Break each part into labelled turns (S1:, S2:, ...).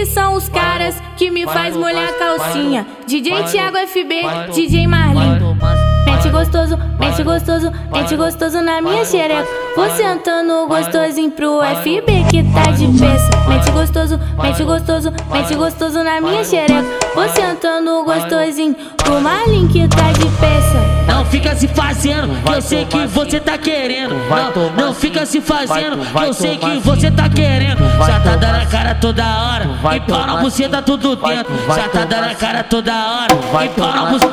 S1: Esses são os caras que me faz molhar a calcinha. DJ Thiago FB, DJ Marlin. Gostoso, mete gostoso, mete gostoso na minha xereca. Vou sentando gostosinho pro FB que tá de peça. Mete gostoso, mete gostoso, mete gostoso na minha xereca. Vou sentando gostosinho pro Marlin que tá de peça.
S2: Não fica se fazendo, que eu sei que você tá querendo. Não, não fica se fazendo, que eu sei que você tá querendo. Já tá dando a cara toda hora, e para você tá tudo dentro. Já tá dando a cara toda hora, e para você.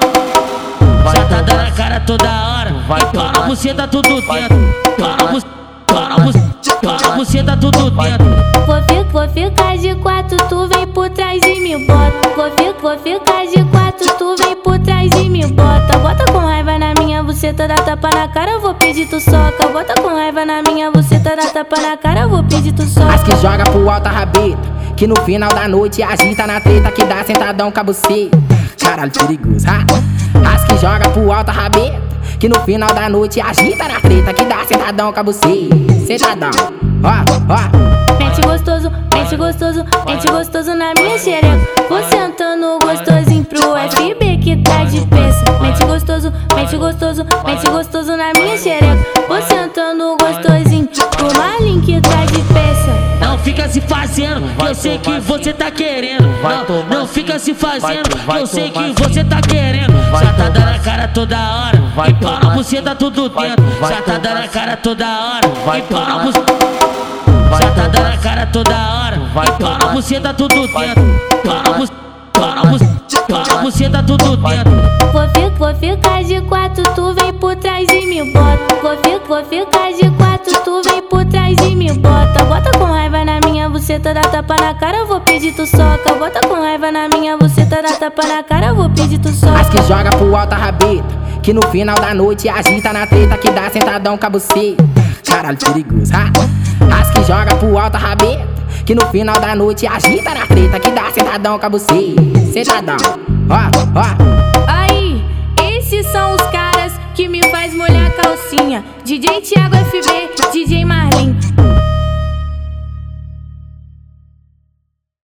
S2: Já tá dando a cara toda hora, e para você tá tudo dentro. Para você, para você, para você tá tudo dentro.
S1: Vou, fi, vou ficar de quatro, tu vem por trás e me bota. Vou, fi, vou ficar de quatro, tu vem por trás e me bota. Bota com raiva na minha buceta, dá tapa na cara, eu vou pedir tu soca. Bota com raiva na minha buceta, dá tapa na cara, eu vou pedir tu soca.
S3: As que joga pro alto a rabeta, que no final da noite agita na treta que dá sentadão com a buceta. Caralho, perigoso, ha? Joga pro alto a rabeta, que no final da noite agita na treta que dá sentadão com buceta. Sentadão, ó, ó.
S1: Mete gostoso, mete gostoso, mete gostoso na minha xereca. Vou sentando gostosinho pro FB que tá de peça. Mete gostoso, mete gostoso, mete gostoso na minha xereca. Vou sentando gostosinho
S2: se fazendo, que eu sei que você tá querendo. Não, não fica se fazendo, que eu sei que você tá querendo. Já tá dando a cara toda hora, e para você tá tudo dentro. Já tá dando a cara toda hora, e para você. Já tá dando a cara toda hora, e para você tá tudo dentro. Para você, para você, para você tá tudo dentro.
S1: Vou, fi, vou ficar de quatro, tu vem por trás e me bota. Vou, fi, vou ficar de quatro, tu vem por trás e me bota. Buceta, dá tapa na cara, eu vou pedir tu soca. Bota com raiva na minha buceta, dá tapa na cara, eu vou pedir tu soca.
S3: As que joga pro alto a rabeta, que no final da noite agita na treta que dá sentadão com a buceta. Caralho, perigoso, ha? As que joga pro alto a rabeta, que no final da noite agita na treta que dá sentadão com a buceta. Sentadão, ó, ó.
S1: Aí, esses são os caras que me faz molhar a calcinha. DJ Thiago FB, DJ.